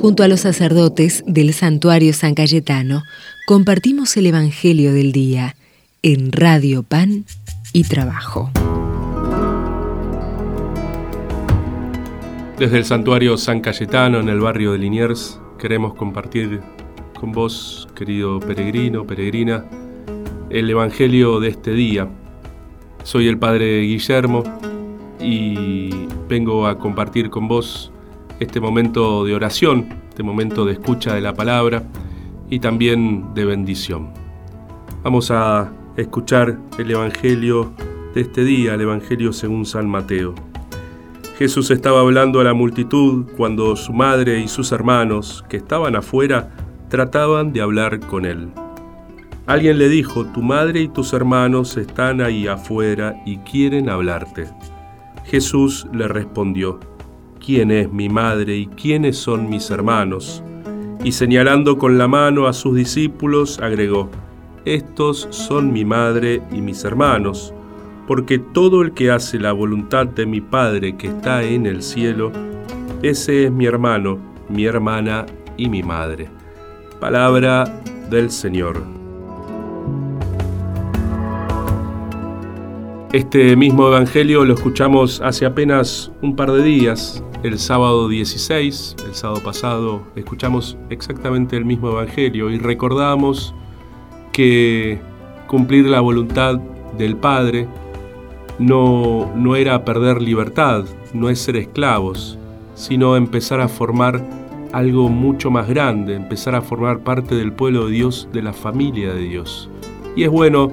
Junto a los sacerdotes del santuario San Cayetano, compartimos el Evangelio del Día en Radio Pan y Trabajo. Desde el santuario San Cayetano, en el barrio de Liniers, queremos compartir con vos, querido peregrino, peregrina, el Evangelio de este día. Soy el Padre Guillermo y vengo a compartir con vos este momento de oración, este momento de escucha de la palabra y también de bendición. Vamos a escuchar el Evangelio de este día, el Evangelio según San Mateo. Jesús estaba hablando a la multitud cuando su madre y sus hermanos, que estaban afuera, trataban de hablar con él. Alguien le dijo, tu madre y tus hermanos están ahí afuera y quieren hablarte. Jesús le respondió, quién es mi madre y quiénes son mis hermanos. Y señalando con la mano a sus discípulos, agregó, Estos son mi madre y mis hermanos, porque todo el que hace la voluntad de mi Padre que está en el cielo, ese es mi hermano, mi hermana y mi madre. Palabra del Señor. Este mismo Evangelio lo escuchamos hace apenas un par de días, el sábado 16, el sábado pasado, escuchamos exactamente el mismo Evangelio y recordamos que cumplir la voluntad del Padre no, no era perder libertad, no es ser esclavos, sino empezar a formar algo mucho más grande, empezar a formar parte del pueblo de Dios, de la familia de Dios. Y es bueno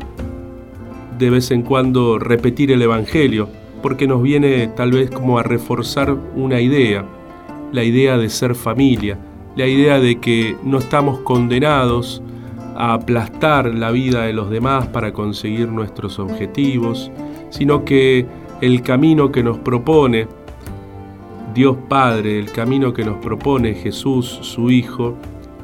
de vez en cuando repetir el Evangelio, porque nos viene tal vez como a reforzar una idea, la idea de ser familia, la idea de que no estamos condenados a aplastar la vida de los demás para conseguir nuestros objetivos, sino que el camino que nos propone Dios Padre, el camino que nos propone Jesús, su Hijo,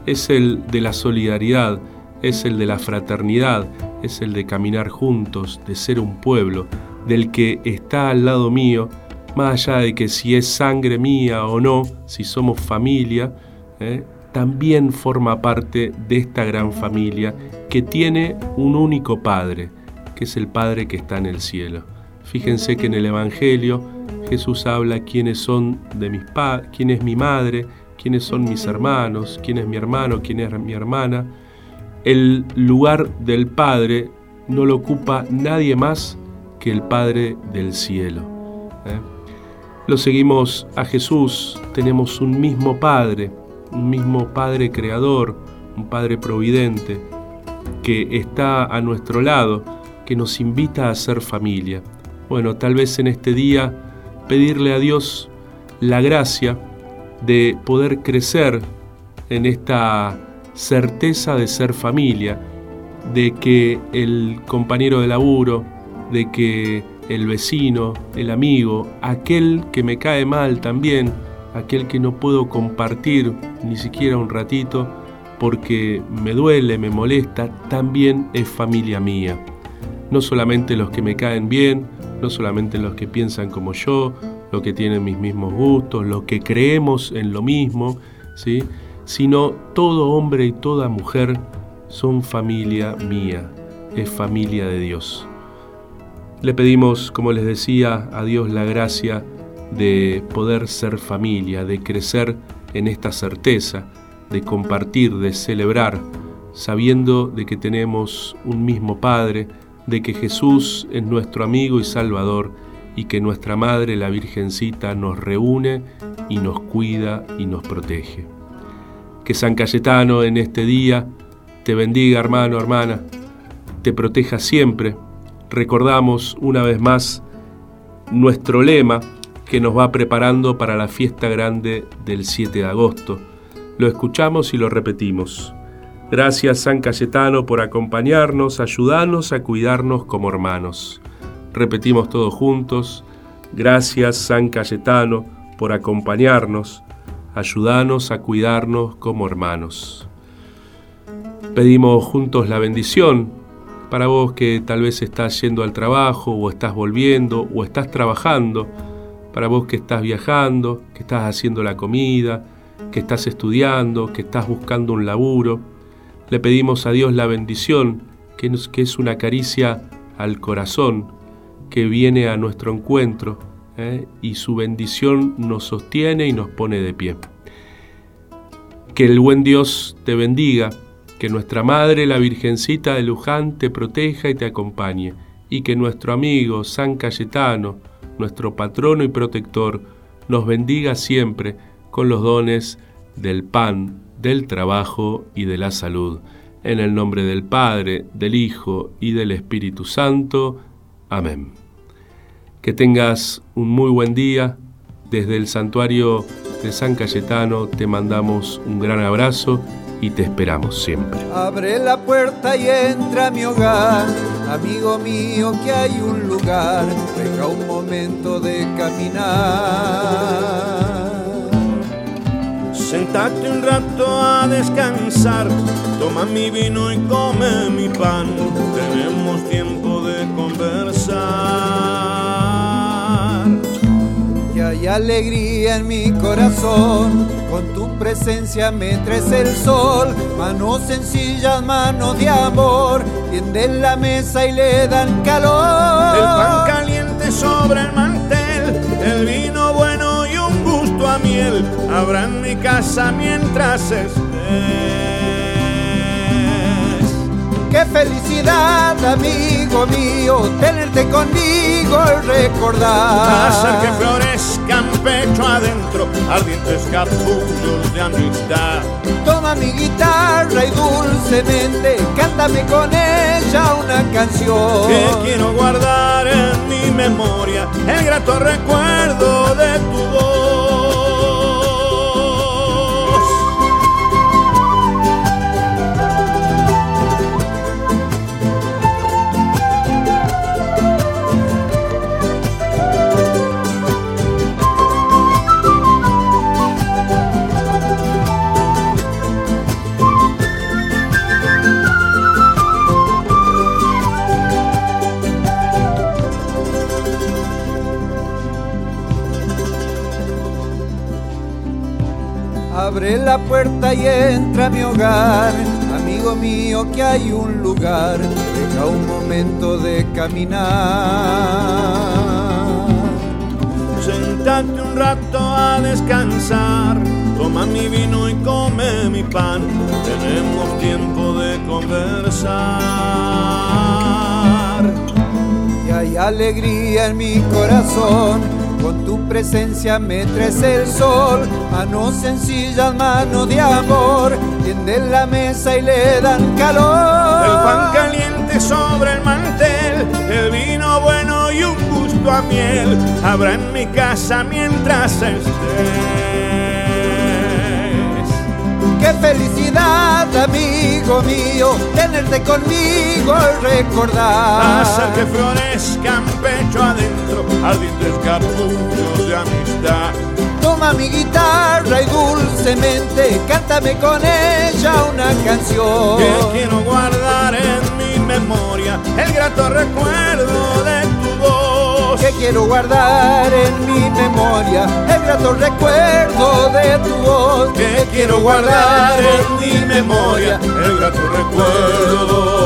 es el de la solidaridad, es el de la fraternidad, es el de caminar juntos, de ser un pueblo, del que está al lado mío, más allá de que si es sangre mía o no, si somos familia, ¿eh? también forma parte de esta gran familia que tiene un único Padre, que es el Padre que está en el cielo. Fíjense que en el Evangelio Jesús habla quiénes son de mis pa quién es mi madre, quiénes son mis hermanos, quién es mi hermano, quién es mi hermana, el lugar del Padre no lo ocupa nadie más que el Padre del cielo. ¿eh? Lo seguimos a Jesús, tenemos un mismo Padre, un mismo Padre creador, un Padre providente, que está a nuestro lado, que nos invita a ser familia. Bueno, tal vez en este día pedirle a Dios la gracia de poder crecer en esta certeza de ser familia, de que el compañero de laburo, de que el vecino, el amigo, aquel que me cae mal también, aquel que no puedo compartir ni siquiera un ratito porque me duele, me molesta, también es familia mía. No solamente los que me caen bien, no solamente los que piensan como yo, los que tienen mis mismos gustos, los que creemos en lo mismo, ¿sí? sino todo hombre y toda mujer son familia mía, es familia de Dios. Le pedimos, como les decía, a Dios la gracia de poder ser familia, de crecer en esta certeza, de compartir, de celebrar, sabiendo de que tenemos un mismo Padre, de que Jesús es nuestro amigo y Salvador y que nuestra Madre, la Virgencita, nos reúne y nos cuida y nos protege. Que San Cayetano en este día te bendiga, hermano, hermana, te proteja siempre. Recordamos una vez más nuestro lema que nos va preparando para la fiesta grande del 7 de agosto. Lo escuchamos y lo repetimos. Gracias San Cayetano por acompañarnos, ayudarnos a cuidarnos como hermanos. Repetimos todos juntos. Gracias San Cayetano por acompañarnos, ayúdanos a cuidarnos como hermanos. Pedimos juntos la bendición para vos que tal vez estás yendo al trabajo o estás volviendo o estás trabajando, para vos que estás viajando, que estás haciendo la comida, que estás estudiando, que estás buscando un laburo. Le pedimos a Dios la bendición, que, es una caricia al corazón, que viene a nuestro encuentro ¿eh? y su bendición nos sostiene y nos pone de pie. Que el buen Dios te bendiga, que nuestra Madre, la Virgencita de Luján, te proteja y te acompañe, y que nuestro amigo San Cayetano, nuestro patrono y protector, nos bendiga siempre con los dones del pan, del trabajo y de la salud. En el nombre del Padre, del Hijo y del Espíritu Santo. Amén. Que tengas un muy buen día. Desde el santuario de San Cayetano te mandamos un gran abrazo y te esperamos siempre. Abre la puerta y entra a mi hogar, amigo mío, que hay un lugar, deja un momento de caminar. Sentate un rato a descansar, toma mi vino y come mi pan, tenemos tiempo de conversar. Y hay alegría en mi corazón, con tu presencia me traes el sol, manos sencillas, manos de amor, tienden la mesa y le dan calor. El pan caliente sobre el mantel, el vino bueno a miel. Habrá en mi casa mientras estés. Qué felicidad, amigo mío, tenerte conmigo y recordar. Hacer que florezcan pecho adentro, ardientes capullos de amistad. Toma mi guitarra y dulcemente, cántame con ella una canción. Que quiero guardar en mi memoria el grato recuerdo de tu voz. Abre la puerta y entra a mi hogar, amigo mío que hay un lugar, deja un momento de caminar. Sentate un rato a descansar, toma mi vino y come mi pan, tenemos tiempo de conversar. Y hay alegría en mi corazón con tu presencia me traes el sol, manos sencillas, mano de amor, tienden la mesa y le dan calor. El pan caliente sobre el mantel, el vino bueno y un gusto a miel, habrá en mi casa mientras estés. Qué felicidad, amigo mío, tenerte conmigo y recordar. Hacer que florezcan pecho adentro, ardientes capullos de amistad. Toma mi guitarra y dulcemente cántame con ella una canción. Que quiero guardar en mi memoria el grato recuerdo de tu voz. Que quiero guardar en mi memoria el grato recuerdo de tu voz. Que quiero guardar en mi memoria el grato recuerdo